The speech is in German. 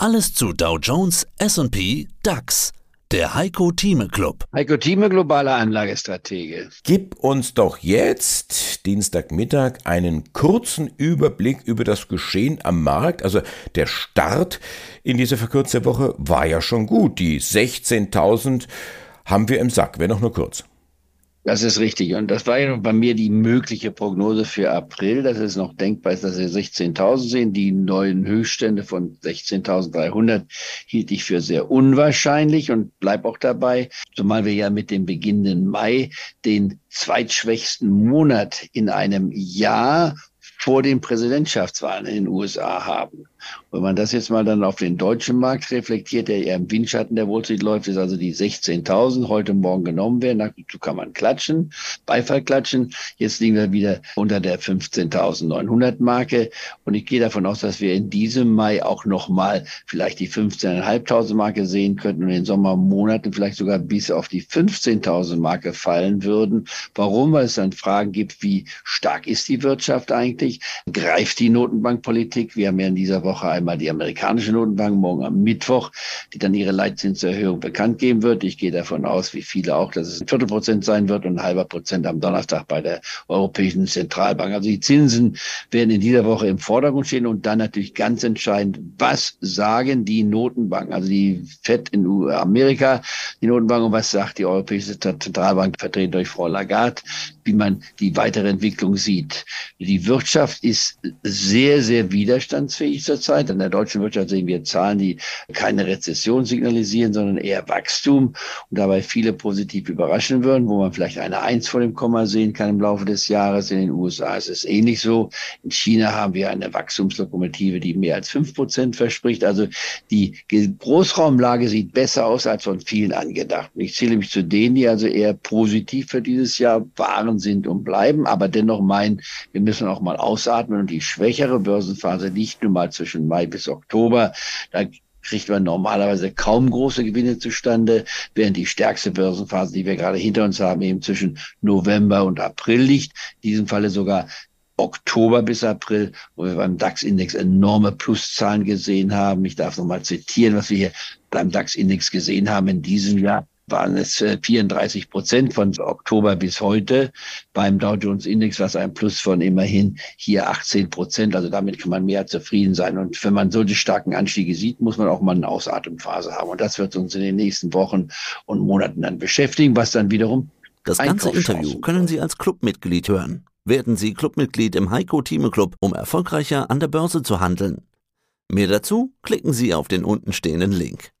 Alles zu Dow Jones, SP, DAX. Der Heiko Thieme Club. Heiko Thieme, globaler Anlagestratege. Gib uns doch jetzt, Dienstagmittag, einen kurzen Überblick über das Geschehen am Markt. Also der Start in diese verkürzte Woche war ja schon gut. Die 16.000 haben wir im Sack, wenn auch nur kurz. Das ist richtig. Und das war ja bei mir die mögliche Prognose für April, dass es noch denkbar ist, dass wir 16.000 sehen. Die neuen Höchststände von 16.300 hielt ich für sehr unwahrscheinlich und bleib auch dabei, zumal wir ja mit dem beginnenden Mai den zweitschwächsten Monat in einem Jahr vor den Präsidentschaftswahlen in den USA haben. Wenn man das jetzt mal dann auf den deutschen Markt reflektiert, der eher im Windschatten der Wall Street läuft, ist also die 16.000 heute Morgen genommen werden. Dazu kann man klatschen, Beifall klatschen. Jetzt liegen wir wieder unter der 15.900 Marke. Und ich gehe davon aus, dass wir in diesem Mai auch nochmal vielleicht die 15.500 Marke sehen könnten und in den Sommermonaten vielleicht sogar bis auf die 15.000 Marke fallen würden. Warum? Weil es dann Fragen gibt, wie stark ist die Wirtschaft eigentlich? Greift die Notenbankpolitik? Wir haben ja in dieser Woche Woche einmal die amerikanische Notenbank, morgen am Mittwoch, die dann ihre Leitzinserhöhung bekannt geben wird. Ich gehe davon aus, wie viele auch, dass es ein Viertelprozent sein wird und ein halber Prozent am Donnerstag bei der Europäischen Zentralbank. Also die Zinsen werden in dieser Woche im Vordergrund stehen und dann natürlich ganz entscheidend, was sagen die Notenbanken, also die FED in Amerika, die Notenbank und was sagt die Europäische Zentralbank, vertreten durch Frau Lagarde, wie man die weitere Entwicklung sieht. Die Wirtschaft ist sehr, sehr widerstandsfähig zurzeit Zeit. In der deutschen Wirtschaft sehen wir Zahlen, die keine Rezession signalisieren, sondern eher Wachstum und dabei viele positiv überraschen würden, wo man vielleicht eine Eins vor dem Komma sehen kann im Laufe des Jahres. In den USA ist es ähnlich so. In China haben wir eine Wachstumslokomotive, die mehr als fünf Prozent verspricht. Also die Großraumlage sieht besser aus als von vielen angedacht. Ich zähle mich zu denen, die also eher positiv für dieses Jahr waren, sind und bleiben, aber dennoch meinen, wir müssen auch mal ausatmen und die schwächere Börsenphase liegt nun mal zwischen zwischen Mai bis Oktober. Da kriegt man normalerweise kaum große Gewinne zustande, während die stärkste Börsenphase, die wir gerade hinter uns haben, eben zwischen November und April liegt. In diesem Falle sogar Oktober bis April, wo wir beim DAX-Index enorme Pluszahlen gesehen haben. Ich darf nochmal zitieren, was wir hier beim DAX-Index gesehen haben in diesem Jahr waren es 34 äh, Prozent von Oktober bis heute. Beim Dow Jones Index war es ein Plus von immerhin hier 18 Prozent. Also damit kann man mehr zufrieden sein. Und wenn man solche starken Anstiege sieht, muss man auch mal eine Ausatemphase haben. Und das wird uns in den nächsten Wochen und Monaten dann beschäftigen, was dann wiederum das ganze Interview können Sie als Clubmitglied hören. Werden Sie Clubmitglied im Heiko Thieme Club, um erfolgreicher an der Börse zu handeln. Mehr dazu klicken Sie auf den untenstehenden Link.